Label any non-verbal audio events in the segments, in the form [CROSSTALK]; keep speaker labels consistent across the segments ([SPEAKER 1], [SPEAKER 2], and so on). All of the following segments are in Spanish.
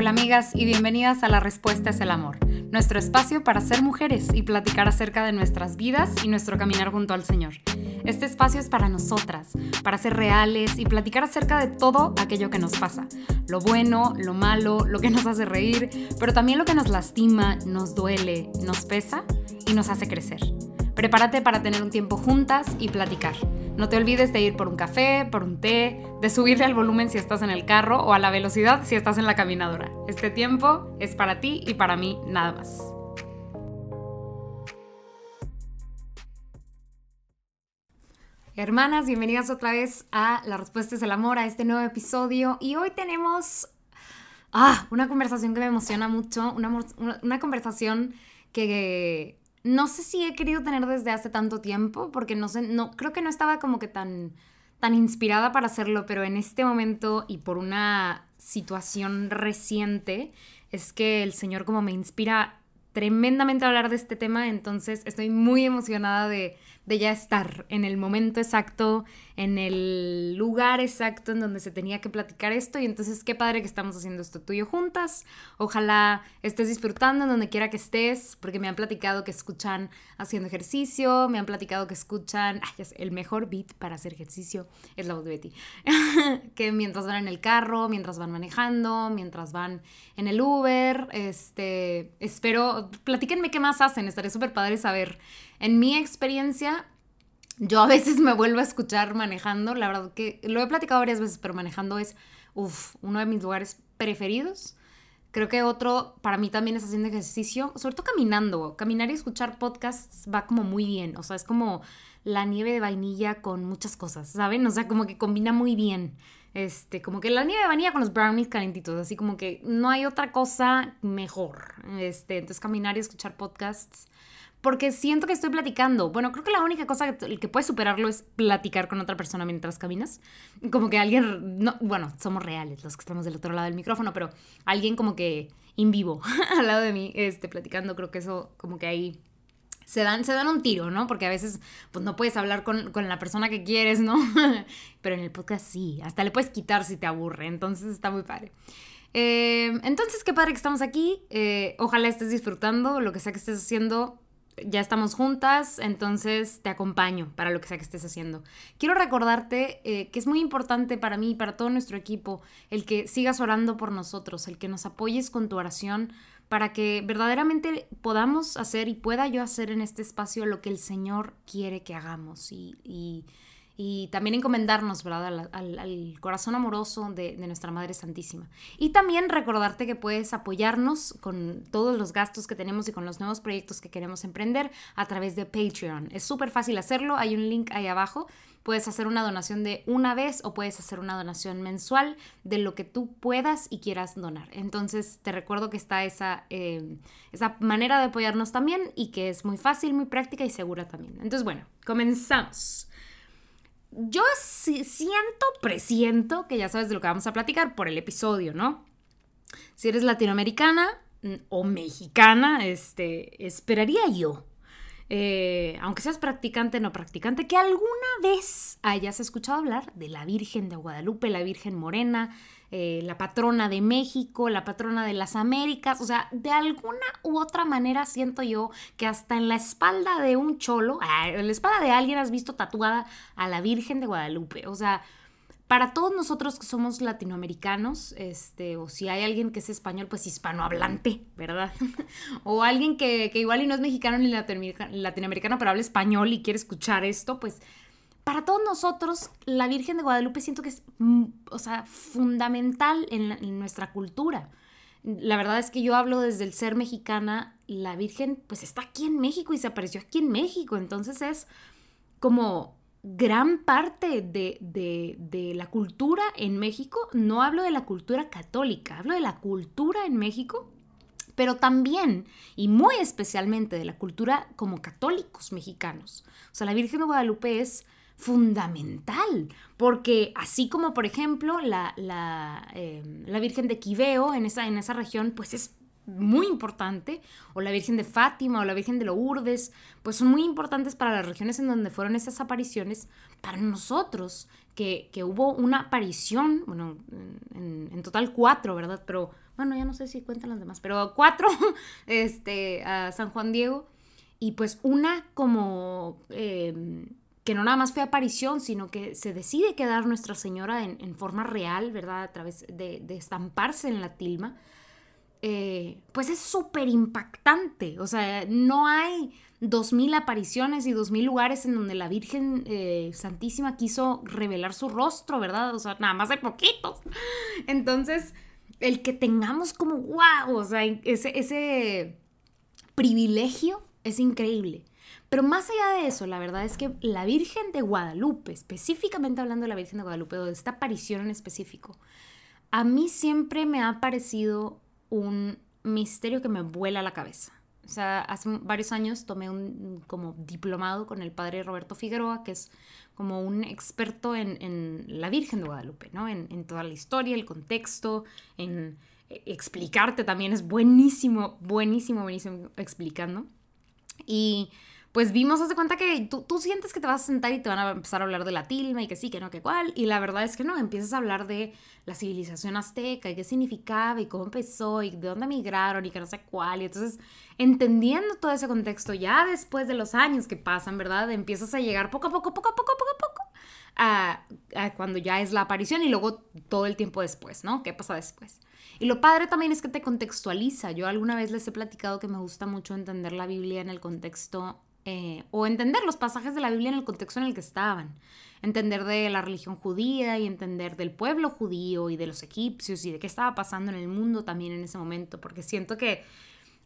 [SPEAKER 1] Hola amigas y bienvenidas a La Respuesta es el Amor, nuestro espacio para ser mujeres y platicar acerca de nuestras vidas y nuestro caminar junto al Señor. Este espacio es para nosotras, para ser reales y platicar acerca de todo aquello que nos pasa, lo bueno, lo malo, lo que nos hace reír, pero también lo que nos lastima, nos duele, nos pesa y nos hace crecer. Prepárate para tener un tiempo juntas y platicar. No te olvides de ir por un café, por un té, de subirle al volumen si estás en el carro o a la velocidad si estás en la caminadora. Este tiempo es para ti y para mí nada más. Hermanas, bienvenidas otra vez a La Respuesta es el Amor, a este nuevo episodio. Y hoy tenemos ah, una conversación que me emociona mucho, una, una conversación que no sé si he querido tener desde hace tanto tiempo, porque no sé, no, creo que no estaba como que tan, tan inspirada para hacerlo, pero en este momento y por una situación reciente, es que el Señor como me inspira tremendamente a hablar de este tema, entonces estoy muy emocionada de, de ya estar en el momento exacto, en el lugar exacto en donde se tenía que platicar esto. Y entonces qué padre que estamos haciendo esto tuyo juntas. Ojalá estés disfrutando en donde quiera que estés, porque me han platicado que escuchan haciendo ejercicio, me han platicado que escuchan, ay, el mejor beat para hacer ejercicio es la voz de Betty. [LAUGHS] que mientras van en el carro, mientras van manejando, mientras van en el Uber, este, espero, platíquenme qué más hacen, estaría súper padre saber en mi experiencia, yo a veces me vuelvo a escuchar manejando. La verdad que lo he platicado varias veces, pero manejando es uno de mis lugares preferidos. Creo que otro para mí también es haciendo ejercicio, sobre todo caminando. Caminar y escuchar podcasts va como muy bien. O sea, es como la nieve de vainilla con muchas cosas, ¿saben? O sea, como que combina muy bien. Este, como que la nieve de vainilla con los brownies calentitos, así como que no hay otra cosa mejor. Este, entonces caminar y escuchar podcasts porque siento que estoy platicando. Bueno, creo que la única cosa que, que puede superarlo es platicar con otra persona mientras caminas. Como que alguien, no, bueno, somos reales los que estamos del otro lado del micrófono, pero alguien como que in vivo [LAUGHS] al lado de mí, este, platicando, creo que eso como que ahí se dan, se dan un tiro, ¿no? Porque a veces pues no puedes hablar con, con la persona que quieres, ¿no? [LAUGHS] pero en el podcast sí, hasta le puedes quitar si te aburre, entonces está muy padre. Eh, entonces, qué padre que estamos aquí. Eh, ojalá estés disfrutando lo que sea que estés haciendo ya estamos juntas, entonces te acompaño para lo que sea que estés haciendo. Quiero recordarte eh, que es muy importante para mí y para todo nuestro equipo el que sigas orando por nosotros, el que nos apoyes con tu oración para que verdaderamente podamos hacer y pueda yo hacer en este espacio lo que el Señor quiere que hagamos y y también encomendarnos, ¿verdad?, al, corazón amoroso de, nuestra Madre Santísima. Y también recordarte que puedes apoyarnos con todos los gastos que tenemos y con los nuevos proyectos que queremos emprender a través de Patreon. Es súper fácil hacerlo, hay un link ahí abajo. Puedes hacer una donación de una vez o puedes hacer una donación mensual de lo que tú puedas y quieras donar. Entonces te recuerdo que está esa, eh, esa manera de apoyarnos también y que es muy fácil, muy práctica y segura también. Entonces bueno, comenzamos yo siento, presiento que ya sabes de lo que vamos a platicar por el episodio, ¿no? Si eres latinoamericana mm, o mexicana, este, esperaría yo, eh, aunque seas practicante o no practicante, que alguna vez hayas escuchado hablar de la Virgen de Guadalupe, la Virgen Morena, eh, la patrona de México, la patrona de las Américas, o sea, de alguna u otra manera siento yo que hasta en la espalda de un cholo, en la espalda de alguien has visto tatuada a la Virgen de Guadalupe, o sea, para todos nosotros que somos latinoamericanos, este, o si hay alguien que es español, pues hispanohablante, ¿verdad? [LAUGHS] o alguien que, que, igual y no es mexicano ni latinoamericano, pero habla español y quiere escuchar esto, pues para todos nosotros, la Virgen de Guadalupe siento que es, mm, o sea, fundamental en, nuestra cultura. La verdad es que yo hablo desde el ser mexicana, la Virgen pues está aquí en México y se apareció aquí en México, entonces es como gran parte de, de, la cultura en México. No hablo de la cultura católica, hablo de la cultura en México, pero también y muy especialmente de la cultura como católicos mexicanos. O sea, la Virgen de Guadalupe es fundamental, porque así como por ejemplo la, la, em, la Virgen de Quiveo en esa, en esa región, pues es muy importante, o la Virgen de Fátima o la Virgen de Lourdes, pues son muy importantes para las regiones en donde fueron esas apariciones, para nosotros, que, hubo una aparición, bueno, en, total cuatro, ¿verdad? Pero bueno, ya no sé si cuentan las demás, pero cuatro, [LAUGHS] este, a San Juan Diego, y pues una como... Eh, que no nada más fue aparición, sino que se decide quedar Nuestra Señora en, forma real, ¿verdad? A través de, estamparse en la tilma, eh, pues es súper impactante. O sea, no hay dos mil apariciones y dos mil lugares en donde la Virgen eh, Santísima quiso revelar su rostro, ¿verdad? O sea, nada más hay poquitos. Entonces, el que tengamos como, wow, o sea, ese privilegio es increíble. Pero más allá de eso, la verdad es que la Virgen de Guadalupe, específicamente hablando de la Virgen de Guadalupe, de esta aparición en específico, a mí siempre me ha parecido un misterio que me vuela la cabeza. O sea, hace varios años tomé un como diplomado con el padre Roberto Figueroa, que es como un experto en, la Virgen de Guadalupe, ¿no? En, en, toda la historia, el contexto, en eh, explicarte también. Es buenísimo, buenísimo, buenísimo explicando. Y pues vimos, hace cuenta que tú, tú, sientes que te vas a sentar y te van a empezar a hablar de la tilma y que sí, que no, que cuál. Y la verdad es que no, empiezas a hablar de la civilización azteca y qué significaba y cómo empezó y de dónde migraron y que no sé cuál. Y entonces, entendiendo todo ese contexto, ya después de los años que pasan, ¿verdad? Empiezas a llegar poco a poco, poco a poco, poco a poco, a, a cuando ya es la aparición y luego todo el tiempo después, ¿no? ¿Qué pasa después? Y lo padre también es que te contextualiza. Yo alguna vez les he platicado que me gusta mucho entender la Biblia en el contexto eh, o entender los pasajes de la Biblia en el contexto en el que estaban. Entender de la religión judía y entender del pueblo judío y de los egipcios y de qué estaba pasando en el mundo también en ese momento, porque siento que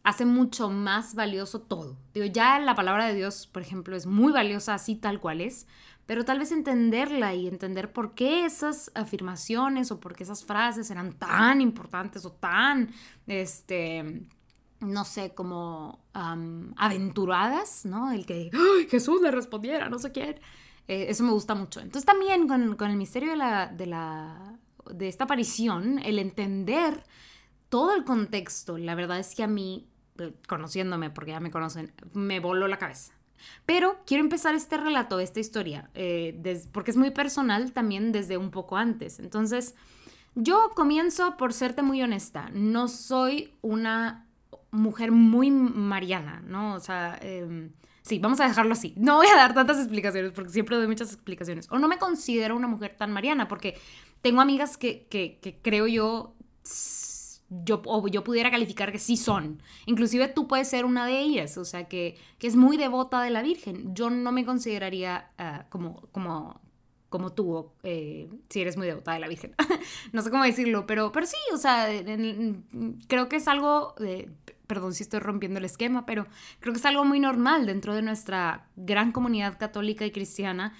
[SPEAKER 1] hace mucho más valioso todo. Digo, ya la palabra de Dios, por ejemplo, es muy valiosa así tal cual es, pero tal vez entenderla y entender por qué esas afirmaciones o por qué esas frases eran tan importantes o tan, este, no sé, como aventuradas, ¿no? El que Jesús le respondiera, no sé quién. Eh, eso me gusta mucho. Entonces también con, con el misterio de, la, de, la, de esta aparición, el entender todo el contexto, la verdad es que a mí, eh, conociéndome, porque ya me conocen, me voló la cabeza. Pero quiero empezar este relato, esta historia, eh, porque es muy personal también desde un poco antes. Entonces, yo comienzo por serte muy honesta. No soy una mujer muy mariana, ¿no? O sea, em, sí, vamos a dejarlo así. No voy a dar tantas explicaciones porque siempre doy muchas explicaciones. O no me considero una mujer tan mariana porque tengo amigas que, que, que creo yo yo, o yo pudiera calificar que sí son. Inclusive tú puedes ser una de ellas, o sea, que, que es muy devota de la Virgen. Yo no me consideraría ah, como, como, como tú, eh, si eres muy devota de la Virgen. [LAUGHS] no sé cómo decirlo, pero, pero sí, o sea, creo que es algo, perdón si estoy rompiendo el esquema, pero creo que es algo muy normal dentro de nuestra gran comunidad católica y cristiana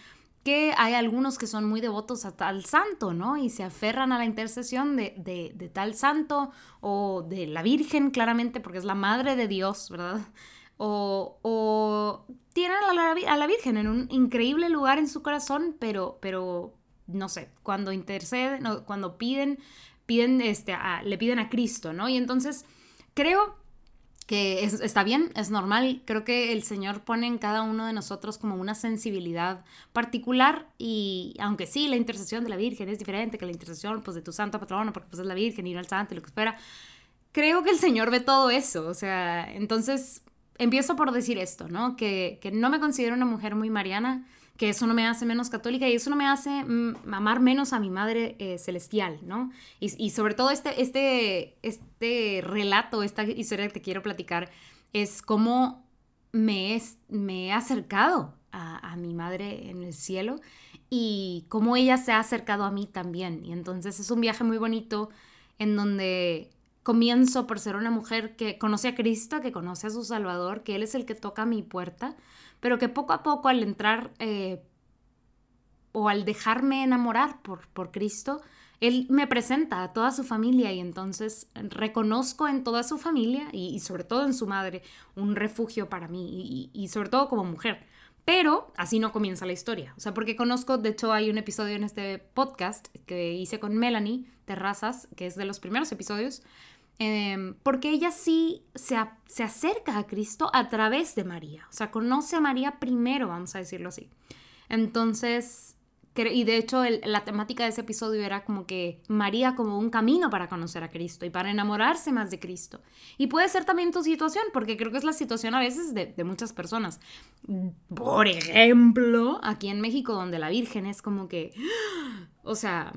[SPEAKER 1] que hay algunos que son muy devotos a tal santo, ¿no? Y se aferran a la intercesión de, tal santo o de la Virgen, claramente, porque es la madre de Dios, ¿verdad? O, tienen a la, Virgen en un increíble lugar en su corazón, pero, pero no sé, cuando interceden, cuando piden, piden este, le piden a Cristo, ¿no? Y entonces creo que está bien, es normal. Creo que el Señor pone en cada uno de nosotros como una sensibilidad particular y aunque sí, la intercesión de la Virgen es diferente que la intercesión pues, de tu santo patrono, porque pues es la Virgen y no el santo y lo que espera, creo que el Señor ve todo eso. O sea, entonces empiezo por decir esto, ¿no? Que, que no me considero una mujer muy mariana que eso no me hace menos católica y eso no me hace mm, amar menos a mi madre eh, celestial, ¿no? Y, sobre todo este, este, este relato, esta historia que te quiero platicar, es cómo me, me he acercado a, a, mi madre en el cielo y cómo ella se ha acercado a mí también. Y entonces es un viaje muy bonito en donde comienzo por ser una mujer que conoce a Cristo, que conoce a su Salvador, que Él es el que toca mi puerta pero que poco a poco al entrar eh, o al dejarme enamorar por, por Cristo, Él me presenta a toda su familia y entonces reconozco en toda su familia y, sobre todo en su madre un refugio para mí y, sobre todo como mujer. Pero así no comienza la historia. O sea, porque conozco, de hecho hay un episodio en este podcast que hice con Melanie Terrazas, que es de los primeros episodios, Em, porque ella sí se, se acerca a Cristo a través de María, o sea, conoce a María primero, vamos a decirlo así. Entonces, y de hecho la temática de ese episodio era como que María como un camino para conocer a Cristo y para enamorarse más de Cristo. Y puede ser también tu situación, porque creo que es la situación a veces de, de muchas personas. Por ejemplo, aquí en México, donde la Virgen es como que, [GASPS] o sea,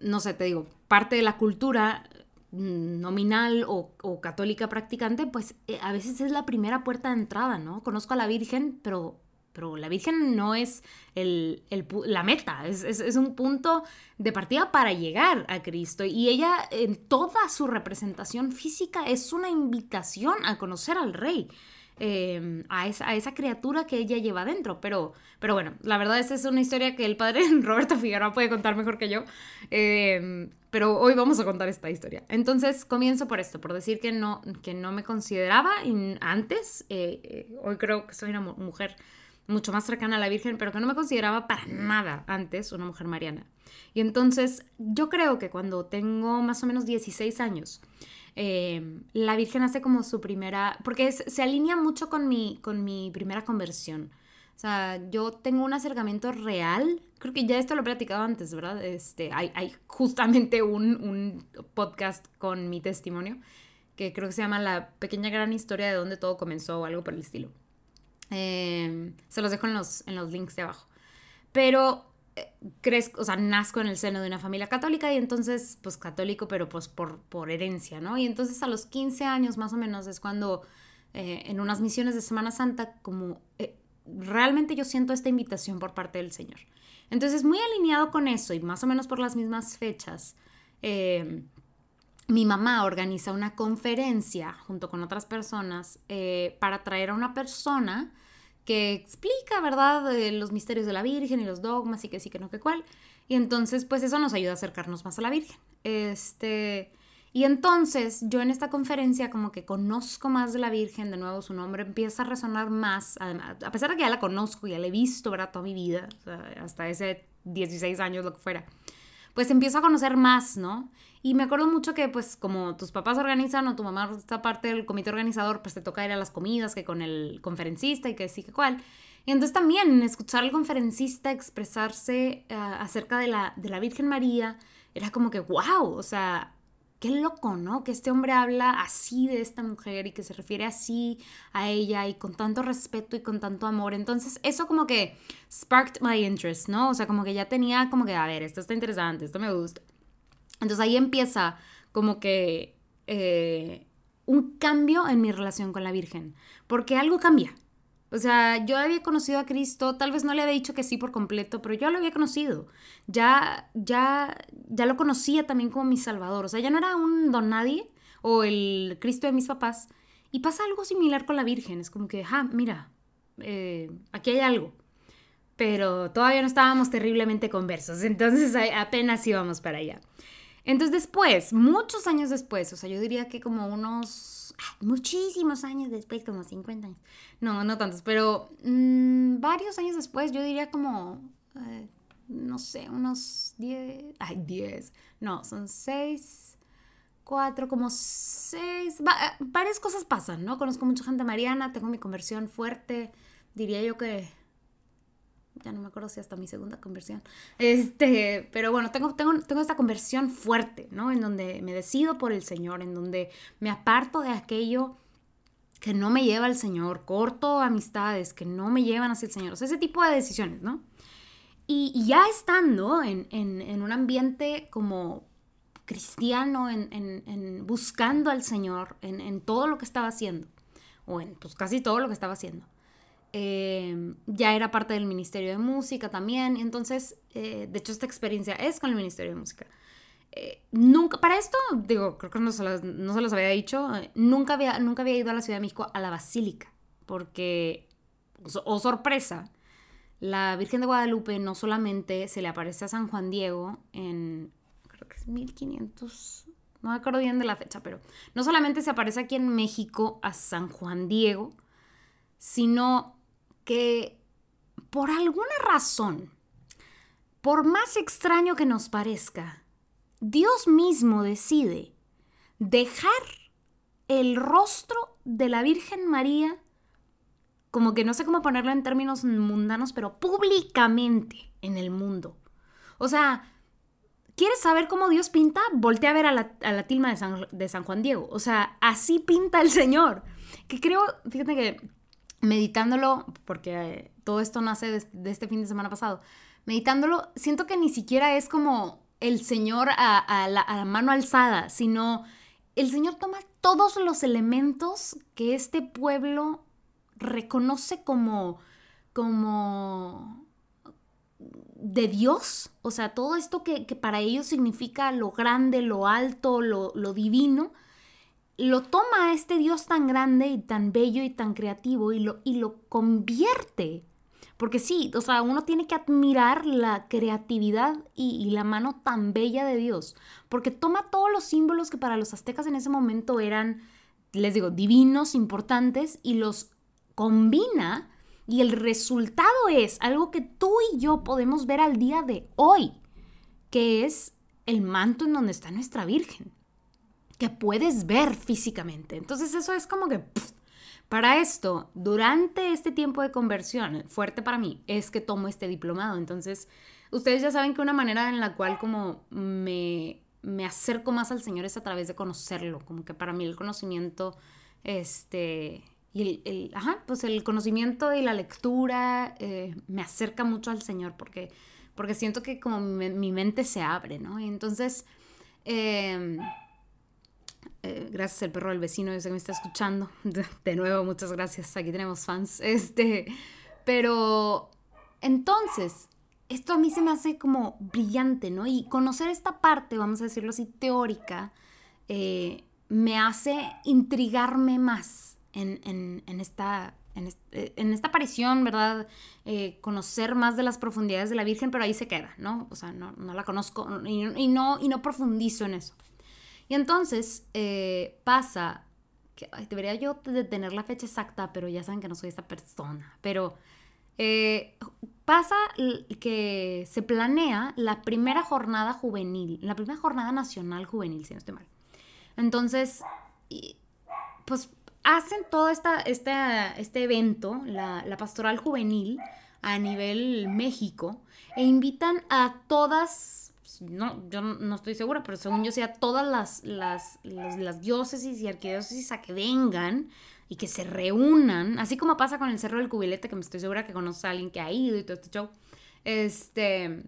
[SPEAKER 1] no sé, te digo, parte de la cultura nominal o, católica practicante, pues eh, a veces es la primera puerta de entrada, ¿no? Conozco a la Virgen, pero, pero la Virgen no es el, la meta, es, es, un punto de partida para llegar a Cristo. Y ella en toda su representación física es una invitación a conocer al Rey. Em, a, esa, criatura que ella lleva dentro. Pero, pero bueno, la verdad esa es una historia que el padre [LAUGHS] Roberto Figueroa puede contar mejor que yo. Em, pero hoy vamos a contar esta historia. Entonces comienzo por esto, por decir que no, que no me consideraba antes, eh, eh, hoy creo que soy una mujer mucho más cercana a la Virgen, pero que no me consideraba para nada antes una mujer mariana. Y entonces yo creo que cuando tengo más o menos 16 años, eh, la Virgen hace como su primera, porque se alinea mucho con mi, con mi primera conversión. O sea, yo tengo un acercamiento real, creo que ya esto lo he platicado antes, ¿verdad? Este, hay, hay justamente un, un, podcast con mi testimonio que creo que se llama La pequeña gran historia de dónde todo comenzó o algo por el estilo. Eh, se los dejo en los, en los links de abajo. Pero crezco, o sea, nazco en el seno de una familia católica y entonces, pues católico, pero pues por, por herencia, ¿no? Y entonces a los 15 años más o menos es cuando eh, en unas misiones de Semana Santa, como eh, realmente yo siento esta invitación por parte del Señor. Entonces, muy alineado con eso y más o menos por las mismas fechas, eh, mi mamá organiza una conferencia junto con otras personas para traer a una persona que explica, ¿verdad?, los misterios de la Virgen y los dogmas y que sí, que no, que cuál. Y entonces, pues eso nos ayuda a acercarnos más a la Virgen. Este, y entonces yo en esta conferencia como que conozco más de la Virgen, de nuevo su nombre empieza a resonar más, a pesar de que ya la conozco, ya la he visto, ¿verdad?, toda mi vida, hasta ese 16 años, lo que fuera pues empiezo a conocer más, ¿no? Y me acuerdo mucho que pues como tus papás organizan o tu mamá está parte del comité organizador, pues te toca ir a las comidas que con el conferencista y que sí que cuál. Y entonces también escuchar al conferencista expresarse eh, acerca de la, de la Virgen María era como que, wow, o sea, qué loco, ¿no? Que este hombre habla así de esta mujer y que se refiere así a ella y con tanto respeto y con tanto amor. Entonces, eso como que sparked my interest, ¿no? O sea, como que ya tenía como que, a ver, esto está interesante, esto me gusta. Entonces ahí empieza como que eh, un cambio en mi relación con la Virgen, porque algo cambia, o sea, yo había conocido a Cristo, tal vez no le había dicho que sí por completo, pero yo lo había conocido. Ya, ya, ya lo conocía también como mi Salvador. O sea, ya no era un don nadie o el Cristo de mis papás. Y pasa algo similar con la Virgen. Es como que, ah, mira, eh, aquí hay algo. Pero todavía no estábamos terriblemente conversos, entonces apenas íbamos para allá. Entonces después, muchos años después, o sea, yo diría que como unos muchísimos años después, como 50 años. No, no tantos, pero mm, varios años después, yo diría como, eh, no sé, unos 10, ay, 10, no, son 6, 4, como 6, varias cosas pasan, ¿no? Conozco mucha gente mariana, tengo mi conversión fuerte, diría yo que ya no me acuerdo si hasta mi segunda conversión. Este, pero bueno, tengo, tengo, tengo esta conversión fuerte, ¿no? En donde me decido por el Señor, en donde me aparto de aquello que no me lleva al Señor, corto amistades que no me llevan hacia el Señor, o sea, ese tipo de decisiones, ¿no? Y, ya estando en, en, un ambiente como cristiano, en, en buscando al Señor, en, todo lo que estaba haciendo, o en pues casi todo lo que estaba haciendo, Em, ya era parte del Ministerio de Música también, entonces, eh, de hecho, esta experiencia es con el Ministerio de Música. Eh, nunca, para esto, digo, creo que no se, los, no se los había dicho, eh, nunca, había, nunca había ido a la Ciudad de México a la Basílica, porque, o oh, sorpresa, la Virgen de Guadalupe no solamente se le aparece a San Juan Diego en, creo que es 1500, no me acuerdo bien de la fecha, pero no solamente se aparece aquí en México a San Juan Diego, sino que por alguna razón, por más extraño que nos parezca, Dios mismo decide dejar el rostro de la Virgen María, como que no sé cómo ponerlo en términos mundanos, pero públicamente en el mundo. O sea, ¿quieres saber cómo Dios pinta? Voltea a ver a la, tilma de San, de San Juan Diego. O sea, así pinta el [LAUGHS] Señor. Que creo, fíjate que meditándolo, porque eh, todo esto nace de, este fin de semana pasado, meditándolo, siento que ni siquiera es como el Señor a, la, mano alzada, sino el Señor toma todos los elementos que este pueblo reconoce como, como de Dios, o sea, todo esto que, para ellos significa lo grande, lo alto, lo, lo divino, lo toma este Dios tan grande y tan bello y tan creativo y lo, y lo convierte. Porque sí, o sea, uno tiene que admirar la creatividad y, la mano tan bella de Dios. Porque toma todos los símbolos que para los aztecas en ese momento eran, les digo, divinos, importantes, y los combina. Y el resultado es algo que tú y yo podemos ver al día de hoy, que es el manto en donde está nuestra Virgen que puedes ver físicamente. Entonces eso es como que... para esto, durante este tiempo de conversión, fuerte para mí, es que tomo este diplomado. Entonces, ustedes ya saben que una manera en la cual como me, me acerco más al Señor es a través de conocerlo. Como que para mí el conocimiento, este... Y el, ajá, pues el conocimiento y la lectura eh, me acerca mucho al Señor porque, porque siento que como mi, mente se abre, ¿no? Y entonces... Eh, eh, gracias al perro del vecino, yo sé que me está escuchando. [LAUGHS] De, nuevo, muchas gracias. Aquí tenemos fans. [LAUGHS] Este, pero entonces, esto a mí se me hace como brillante, ¿no? Y conocer esta parte, vamos a decirlo así, teórica, eh, me hace intrigarme más en, esta, eh, en, esta aparición, ¿verdad? conocer más de las profundidades de la Virgen, pero ahí se queda, ¿no? O sea, no, no la conozco y, no, y no profundizo en eso. Y entonces eh, pasa, que debería yo tener la fecha exacta, pero ya saben que no soy esta persona, pero eh, pasa que se planea la primera jornada juvenil, la primera jornada nacional juvenil, si no estoy mal. Entonces, pues hacen todo esta, este evento, la pastoral juvenil a nivel México, e invitan a todas no, yo no estoy segura, pero según yo sea todas las, las, las, diócesis y arquidiócesis a que vengan y que se reúnan, así como pasa con el Cerro del Cubilete, que me estoy segura que conoce a alguien que ha ido y todo este show, este,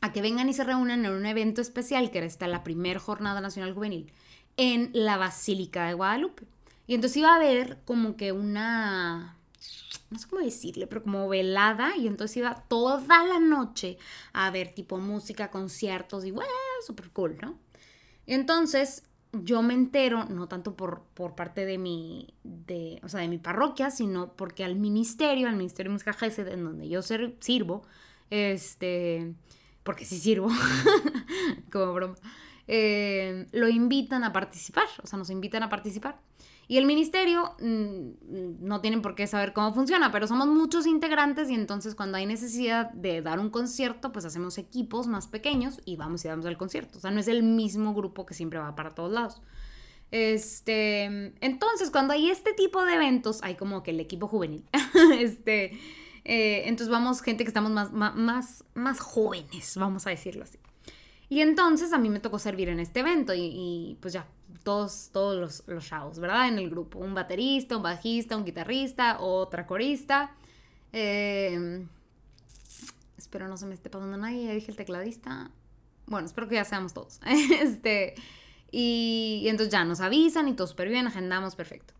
[SPEAKER 1] a que vengan y se reúnan en un evento especial, que era esta la primera jornada nacional juvenil, en la Basílica de Guadalupe. Y entonces iba a haber como que una no sé cómo decirle, pero como velada y entonces iba toda la noche a ver tipo música, conciertos y bueno, súper cool, ¿no? Y entonces yo me entero, no tanto por, por parte de mi, de, o sea, de mi parroquia, sino porque al ministerio, al Ministerio de Música GESED, en donde yo sirvo, este, porque sí sirvo, [LAUGHS] como broma, eh, lo invitan a participar, o sea, nos invitan a participar. Y el ministerio mm, no tienen por qué saber cómo funciona, pero somos muchos integrantes y entonces cuando hay necesidad de dar un concierto, pues hacemos equipos más pequeños y vamos y damos el concierto. O sea, no es el mismo grupo que siempre va para todos lados. Este, entonces, cuando hay este tipo de eventos, hay como que el equipo juvenil. [LAUGHS] este, eh, entonces vamos gente que estamos más, más, más jóvenes, vamos a decirlo así. Y entonces a mí me tocó servir en este evento y, pues ya, todos, todos los, los ¿verdad? En el grupo. Un baterista, un bajista, un guitarrista, otra corista. Em, espero no se me esté pasando nadie, ya dije el tecladista. Bueno, espero que ya seamos todos. [LAUGHS] este, y, entonces ya nos avisan y todo súper bien, agendamos perfecto.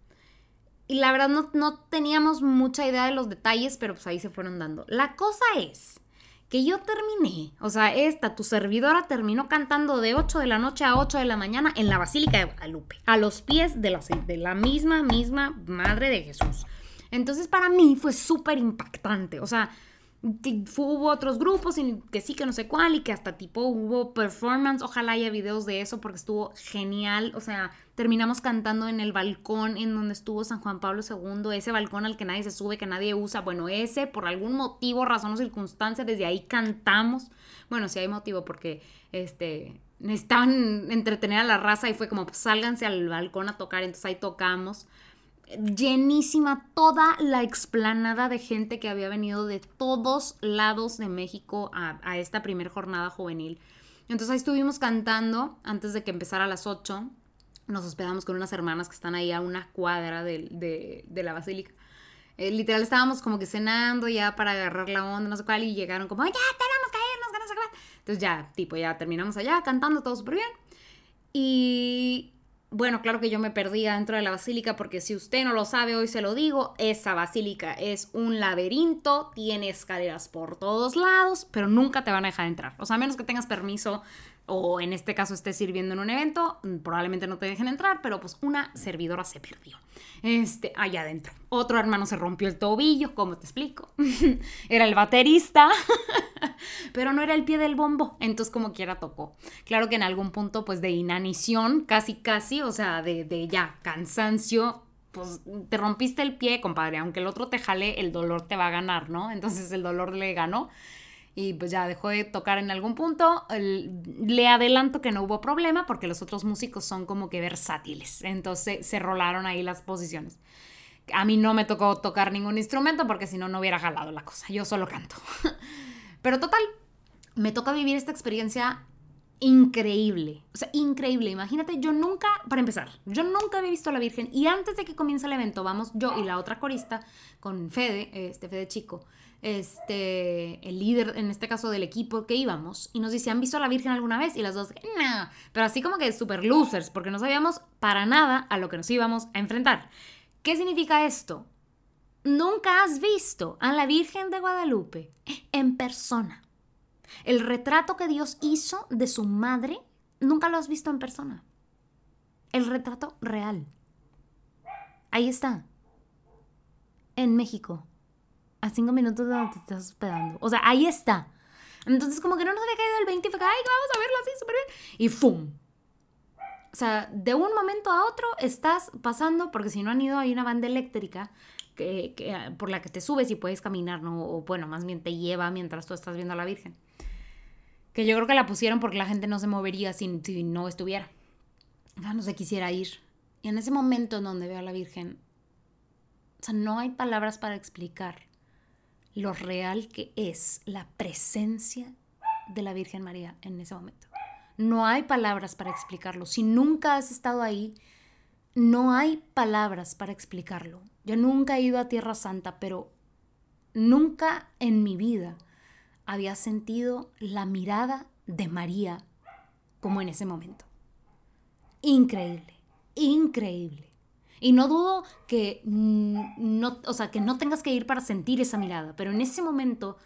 [SPEAKER 1] Y la verdad no, no teníamos mucha idea de los detalles, pero pues ahí se fueron dando. La cosa es que yo terminé, o sea, esta, tu servidora terminó cantando de 8 de la noche a 8 de la mañana en la Basílica de Guadalupe, a los pies de la, de la misma, misma Madre de Jesús. Entonces para mí fue súper impactante, o sea, hubo otros grupos que sí, que no sé cuál, y que hasta tipo hubo performance. Ojalá haya videos de eso porque estuvo genial. O sea, terminamos cantando en el balcón en donde estuvo San Juan Pablo II, ese balcón al que nadie se sube, que nadie usa. Bueno, ese, por algún motivo, razón o circunstancia, desde ahí cantamos. Bueno, sí hay motivo porque este necesitaban entretener a la raza y fue como, pues sálganse al balcón a tocar, entonces ahí tocamos. Llenísima toda la explanada de gente que había venido de todos lados de México a, esta primer jornada juvenil. Entonces ahí estuvimos cantando antes de que empezara a las 8. Nos hospedamos con unas hermanas que están ahí a una cuadra de, de, la basílica. Eh, literal estábamos como que cenando ya para agarrar la onda, no sé cuál, y llegaron como, ya tenemos que irnos, que no sé. Entonces ya, tipo, ya terminamos allá cantando todo súper bien. Y bueno, claro que yo me perdía dentro de la basílica porque si usted no lo sabe, hoy se lo digo, esa basílica es un laberinto, tiene escaleras por todos lados, pero nunca te van a dejar entrar. O sea, a menos que tengas permiso o en este caso estés sirviendo en un evento, probablemente no te dejen entrar, pero pues una servidora se perdió. Este, allá adentro. Otro hermano se rompió el tobillo, ¿cómo te explico? [LAUGHS] era el baterista, [LAUGHS] pero no era el pie del bombo, entonces como quiera tocó. Claro que en algún punto pues de inanición, casi casi, o sea, de, de ya cansancio, pues te rompiste el pie, compadre, aunque el otro te jale, el dolor te va a ganar, ¿no? Entonces el dolor le ganó y pues ya dejó de tocar en algún punto. le adelanto que no hubo problema porque los otros músicos son como que versátiles, entonces se rolaron ahí las posiciones. A mí no me tocó tocar ningún instrumento porque si no, no hubiera jalado la cosa. Yo solo canto. [LAUGHS] Pero total, me toca vivir esta experiencia increíble. O sea, increíble. Imagínate, yo nunca, para empezar, yo nunca había visto a la Virgen. Y antes de que comience el evento, vamos yo y la otra corista con Fede, este Fede Chico este, el líder, en este caso del equipo que íbamos, y nos dice, ¿han visto a la Virgen alguna vez? Y las dos, no, pero así como que super losers, porque no sabíamos para nada a lo que nos íbamos a enfrentar. ¿Qué significa esto? Nunca has visto a la Virgen de Guadalupe en persona. El retrato que Dios hizo de su madre, nunca lo has visto en persona. El retrato real. Ahí está. En México a cinco minutos de donde te estás hospedando. O sea, ahí está. Entonces, como que no nos había caído el 20 y fue, ay, vamos a verlo así súper bien. Y ¡fum! O sea, de un momento a otro estás pasando, porque si no han ido, hay una banda eléctrica que, por la que te subes y puedes caminar, ¿no? O bueno, más bien te lleva mientras tú estás viendo a la Virgen. Que yo creo que la pusieron porque la gente no se movería si, si no estuviera. Ya no se quisiera ir. Y en ese momento en donde veo a la Virgen, o sea, no hay palabras para explicar lo real que es la presencia de la Virgen María en ese momento. No hay palabras para explicarlo. Si nunca has estado ahí, no hay palabras para explicarlo. Yo nunca he ido a Tierra Santa, pero nunca en mi vida había sentido la mirada de María como en ese momento. Increíble, increíble. Y no dudo que no, o sea, que no tengas que ir para sentir esa mirada, pero en ese momento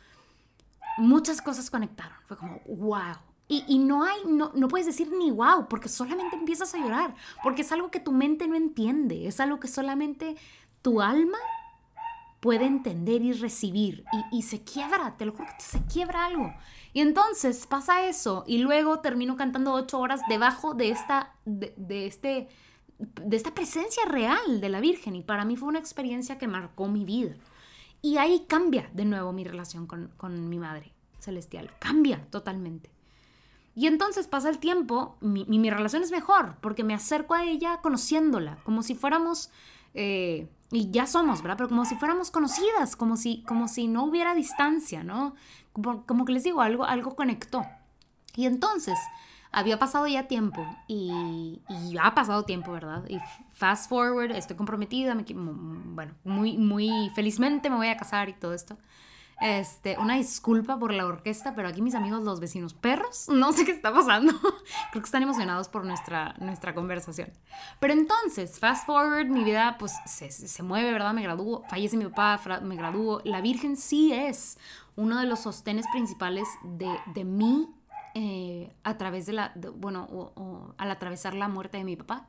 [SPEAKER 1] muchas cosas conectaron. Fue como, wow. Y, y no hay, no, no puedes decir ni wow, porque solamente empiezas a llorar, porque es algo que tu mente no entiende, es algo que solamente tu alma puede entender y recibir. Y, y, se quiebra, te lo juro que se quiebra algo. Y entonces pasa eso. Y luego termino cantando ocho horas debajo de esta, de, de este de esta presencia real de la Virgen y para mí fue una experiencia que marcó mi vida. Y ahí cambia de nuevo mi relación con, mi madre celestial, cambia totalmente. Y entonces pasa el tiempo, mi, mi, relación es mejor, porque me acerco a ella conociéndola, como si fuéramos, eh, y ya somos, ¿verdad? Pero como si fuéramos conocidas, como si, como si no hubiera distancia, ¿no? Como, como que les digo, algo, algo conectó. Y entonces había pasado ya tiempo y, y ha pasado tiempo, ¿verdad? Y fast forward, estoy comprometida, me, bueno, muy, muy felizmente me voy a casar y todo esto. Este, una disculpa por la orquesta, pero aquí mis amigos, los vecinos perros, [LAUGHS] no sé qué está pasando. [LAUGHS] Creo que están emocionados por nuestra, nuestra conversación. Pero entonces, fast forward, mi vida pues se, se mueve, ¿verdad? Me gradúo, fallece mi papá, me gradúo. La Virgen sí es uno de los sostenes principales de, de mi eh, a través de la, bueno, o, al atravesar la muerte de mi papá,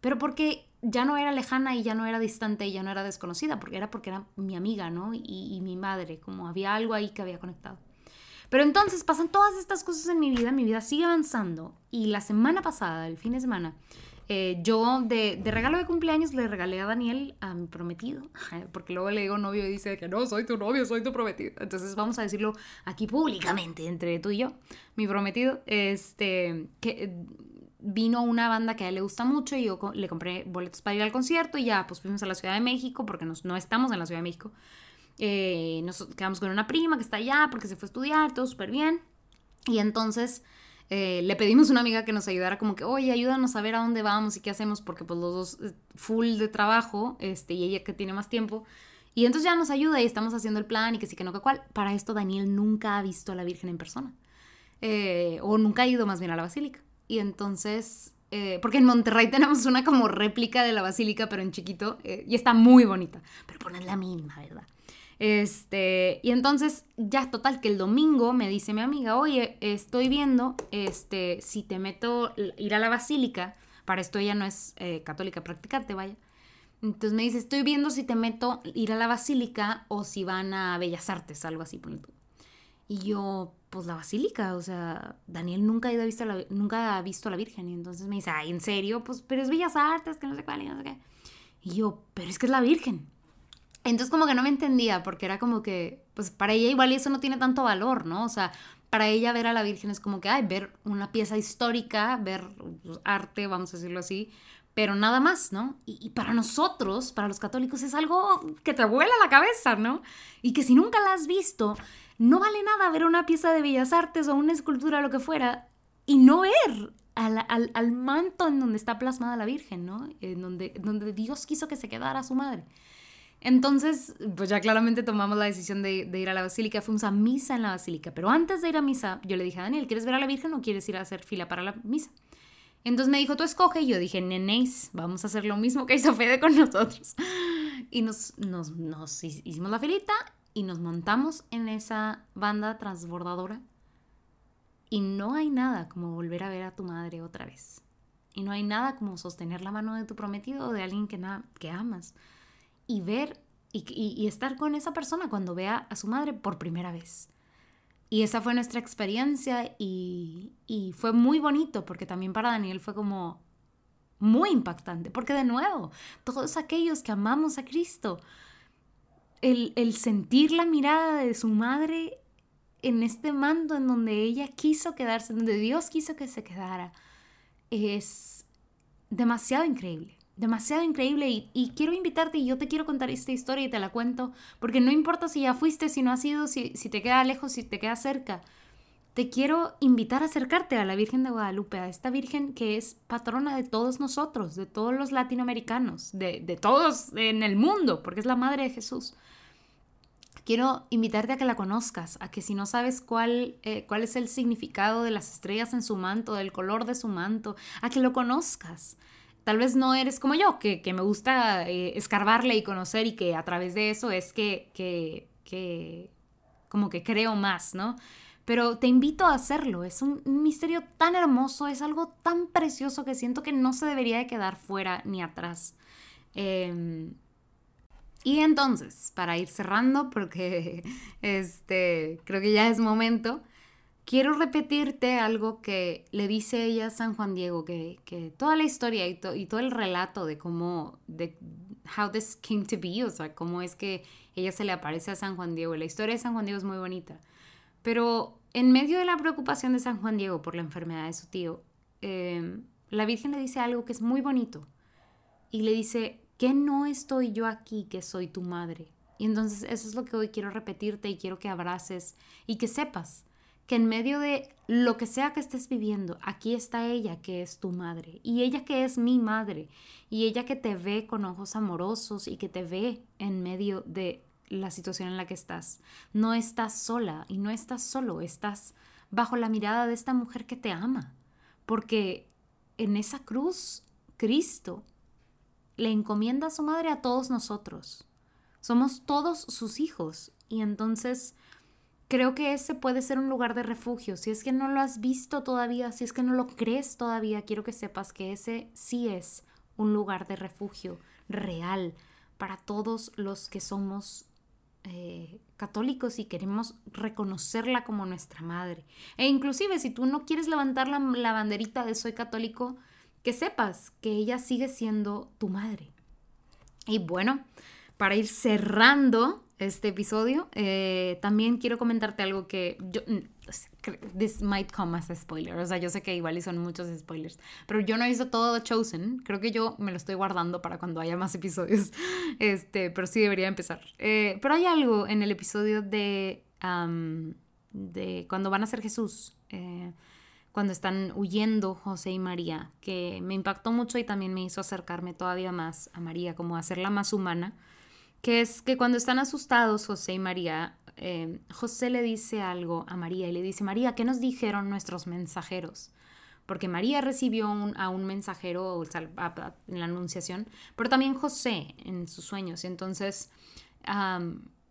[SPEAKER 1] pero porque ya no era lejana y ya no era distante y ya no era desconocida, porque era porque era mi amiga, ¿no? Y, y mi madre, como había algo ahí que había conectado. Pero entonces pasan todas estas cosas en mi vida, mi vida sigue avanzando y la semana pasada, el fin de semana, Eh, yo de, regalo de cumpleaños le regalé a Daniel, a mi prometido, [LAUGHS] porque luego le digo novio y dice que no, soy tu novio, soy tu prometido. Entonces vamos a decirlo aquí públicamente entre tú y yo, mi prometido, este, que vino una banda que a él le gusta mucho y yo le compré boletos para ir al concierto y ya pues fuimos a la Ciudad de México porque nos, no estamos en la Ciudad de México. Eh, nos quedamos con una prima que está allá porque se fue a estudiar, todo súper bien. Y entonces eh, le pedimos a una amiga que nos ayudara como que, oye, ayúdanos a ver a dónde vamos y qué hacemos, porque pues los dos eh, full de trabajo, este, y ella que tiene más tiempo. Y entonces ya nos ayuda y estamos haciendo el plan y que sí, que no, que cuál. Para esto Daniel nunca ha visto a la Virgen en persona. Eh, o nunca ha ido más bien a la basílica. Y entonces, porque en Monterrey tenemos una como réplica de la basílica, pero en chiquito, y está muy bonita, pero pues no es la misma, ¿verdad? Este, y entonces, ya total, que el domingo me dice mi amiga, oye, estoy viendo, este, si te meto ir a la basílica, para esto ella no es eh, católica practicante, vaya. Entonces me dice, estoy viendo si te meto ir a la basílica o si van a Bellas Artes, algo así. Y yo, pues la basílica, o sea, Daniel nunca ha, visto la, nunca ha visto a la Virgen. Y entonces me dice, ay, ¿en serio? Pues, pero es Bellas Artes, que no sé cuál, y no sé qué. Y yo, pero es que es la Virgen. Entonces como que no me entendía, porque era como que, pues para ella igual eso no tiene tanto valor, ¿no? O sea, para ella ver a la Virgen es como que, ay, ver una pieza histórica, ver pues, arte, vamos a decirlo así, pero nada más, ¿no? Y, para nosotros, para los católicos, es algo que te vuela la cabeza, ¿no? Y que si nunca la has visto, no vale nada ver una pieza de bellas artes o una escultura lo que fuera y no ver al, al, manto en donde está plasmada la Virgen, ¿no? En donde, donde Dios quiso que se quedara su madre. Entonces, pues ya claramente tomamos la decisión de, ir a la basílica, fuimos a misa en la basílica, pero antes de ir a misa, yo le dije a Daniel, ¿quieres ver a la Virgen o quieres ir a hacer fila para la misa? Entonces me dijo, tú escoge, y yo dije, nenéis, vamos a hacer lo mismo que hizo Fede con nosotros. Y nos, nos, nos hicimos la filita y nos montamos en esa banda transbordadora. Y no hay nada como volver a ver a tu madre otra vez. Y no hay nada como sostener la mano de tu prometido o de alguien que, que amas y ver y, estar con esa persona cuando vea a su madre por primera vez. Y esa fue nuestra experiencia y, fue muy bonito porque también para Daniel fue como muy impactante, porque de nuevo, todos aquellos que amamos a Cristo, el, el sentir la mirada de su madre en este mando en donde ella quiso quedarse, donde Dios quiso que se quedara, es demasiado increíble demasiado increíble y, quiero invitarte y yo te quiero contar esta historia y te la cuento, porque no importa si ya fuiste, si no has ido, si, te queda lejos, si te queda cerca. Te quiero invitar a acercarte a la Virgen de Guadalupe, a esta Virgen que es patrona de todos nosotros, de todos los latinoamericanos, de, de todos en el mundo, porque es la Madre de Jesús. Quiero invitarte a que la conozcas, a que si no sabes cuál, eh, cuál es el significado de las estrellas en su manto, del color de su manto, a que lo conozcas, Tal vez no eres como yo, que, me gusta eh, escarbarle y conocer y que a través de eso es que, como que creo más, ¿no? Pero te invito a hacerlo, es un misterio tan hermoso, es algo tan precioso que siento que no se debería de quedar fuera ni atrás. Em, y entonces, para ir cerrando, porque [LAUGHS] este, creo que ya es momento, quiero repetirte algo que le dice ella a San Juan Diego, que, toda la historia y, y, todo el relato de cómo, de how this came to be, o sea, cómo es que ella se le aparece a San Juan Diego. la historia de San Juan Diego es muy bonita. Pero en medio de la preocupación de San Juan Diego por la enfermedad de su tío, em, la Virgen le dice algo que es muy bonito. Y le dice, que no estoy yo aquí, que soy tu madre. Y entonces eso es lo que hoy quiero repetirte y quiero que abraces y que sepas que en medio de lo que sea que estés viviendo, aquí está ella que es tu madre y ella que es mi madre y ella que te ve con ojos amorosos y que te ve en medio de la situación en la que estás. No estás sola y no estás solo, estás bajo la mirada de esta mujer que te ama, porque en esa cruz Cristo le encomienda a su madre a todos nosotros. Somos todos sus hijos y entonces creo que ese puede ser un lugar de refugio. Si es que no lo has visto todavía, si es que no lo crees todavía, quiero que sepas que ese sí es un lugar de refugio real para todos los que somos eh, católicos y queremos reconocerla como nuestra madre. E inclusive si tú no quieres levantar la, la banderita de soy católico, que sepas que ella sigue siendo tu madre. Y bueno, para ir cerrando este episodio, eh, también quiero comentarte algo que yo... This might come as a spoiler. O sea, yo sé que igual y son muchos spoilers. Pero yo no he visto todo Chosen. Creo que yo me lo estoy guardando para cuando haya más episodios. [LAUGHS] Este, pero sí debería empezar. Eh, pero hay algo en el episodio de, de cuando van a ser Jesús. Eh, cuando están huyendo José y María, que me impactó mucho y también me hizo acercarme todavía más a María, como hacerla más humana, que es que cuando están asustados José y María, eh, José le dice algo a María y le dice, María, ¿qué nos dijeron nuestros mensajeros? Porque María recibió a un mensajero en la anunciación, pero también José en sus sueños. Y entonces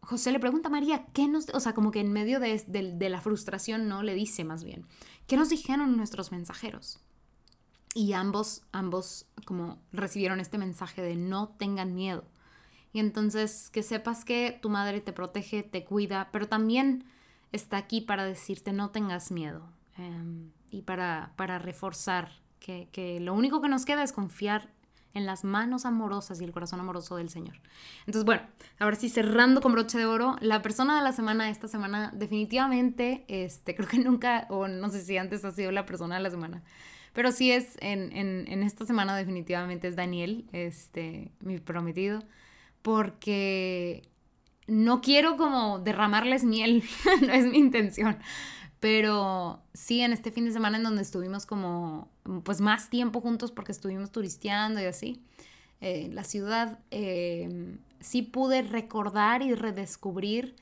[SPEAKER 1] José le pregunta a María, ¿qué nos, o sea, como que en medio de, de, la frustración, ¿no? Le dice más bien, ¿qué nos dijeron nuestros mensajeros? Y ambos, ambos como recibieron este mensaje de no tengan miedo. Y entonces que sepas que tu madre te protege, te cuida, pero también está aquí para decirte no tengas miedo em, y para, para reforzar que, que, lo único que nos queda es confiar en las manos amorosas y el corazón amoroso del Señor. Entonces, bueno, ahora sí, cerrando con broche de oro, la persona de la semana esta semana definitivamente, este, [LAUGHS] creo que nunca, o no sé si antes ha sido la persona de la semana, pero sí es, en, en, esta semana definitivamente es Daniel, este, mi prometido, porque no quiero como derramarles miel, [LAUGHS] no es mi intención, pero sí, en este fin de semana en donde estuvimos como, pues más tiempo juntos porque estuvimos turisteando y así, eh, la ciudad, eh, sí pude recordar y redescubrir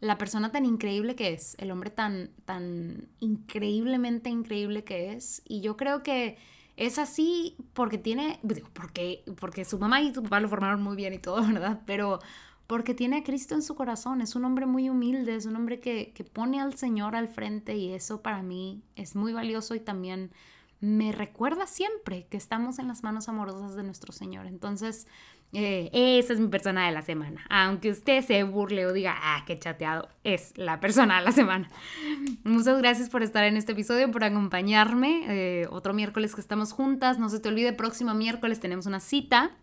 [SPEAKER 1] la persona tan increíble que es, el hombre tan, tan increíblemente increíble que es. Y yo creo que es así porque tiene, porque, porque su mamá y su papá lo formaron muy bien y todo, [LAUGHS] ¿verdad? Pero porque tiene a Cristo en su corazón, es un hombre muy humilde, es un hombre que, pone al Señor al frente y eso para mí es muy valioso y también me recuerda siempre que estamos en las manos amorosas de nuestro Señor. Entonces, eh, esa es mi persona de la semana. Aunque usted se burle o diga, ah, qué chateado, es la persona de la semana. Muchas gracias por estar en este episodio, por acompañarme. Eh, otro miércoles que estamos juntas. No se te olvide, próximo miércoles tenemos una cita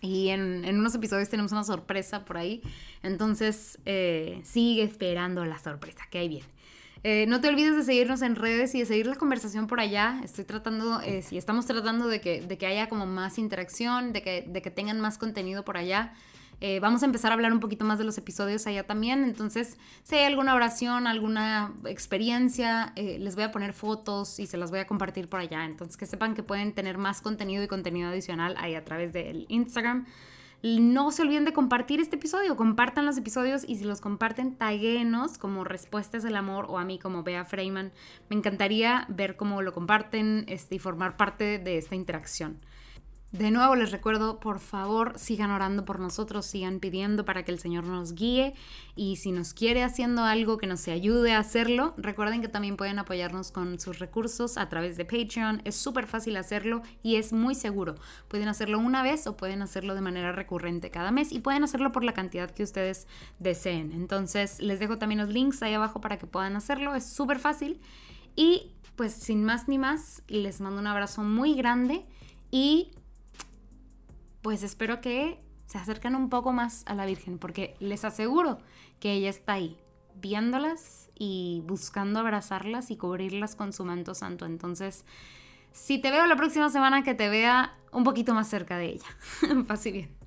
[SPEAKER 1] y en, unos episodios tenemos una sorpresa por ahí. Entonces, eh, sigue esperando la sorpresa, que ahí viene. Eh, no te olvides de seguirnos en redes y de seguir la conversación por allá. Estoy tratando, eh, estamos tratando de que, de que haya como más interacción, de que, de que tengan más contenido por allá. Eh, vamos a empezar a hablar un poquito más de los episodios allá también. Entonces, si hay alguna oración, alguna experiencia, eh, les voy a poner fotos y se las voy a compartir por allá. Entonces, que sepan que pueden tener más contenido y contenido adicional ahí a través del Instagram. No se olviden de compartir este episodio, compartan los episodios y si los comparten, taguenos como Respuestas del Amor o a mí como Bea Freeman. Me encantaría ver cómo lo comparten este, y formar parte de esta interacción. De nuevo les recuerdo, por favor, sigan orando por nosotros, sigan pidiendo para que el Señor nos guíe y si nos quiere haciendo algo que nos ayude a hacerlo, recuerden que también pueden apoyarnos con sus recursos a través de Patreon. Es súper fácil hacerlo y es muy seguro. Pueden hacerlo una vez o pueden hacerlo de manera recurrente cada mes y pueden hacerlo por la cantidad que ustedes deseen. Entonces les dejo también los links ahí abajo para que puedan hacerlo. Es súper fácil y pues sin más ni más, les mando un abrazo muy grande y pues espero que se acerquen un poco más a la Virgen, porque les aseguro que ella está ahí, viéndolas y buscando abrazarlas y cubrirlas con su manto santo. Entonces, si te veo la próxima semana, que te vea un poquito más cerca de ella. [LAUGHS] Pase bien.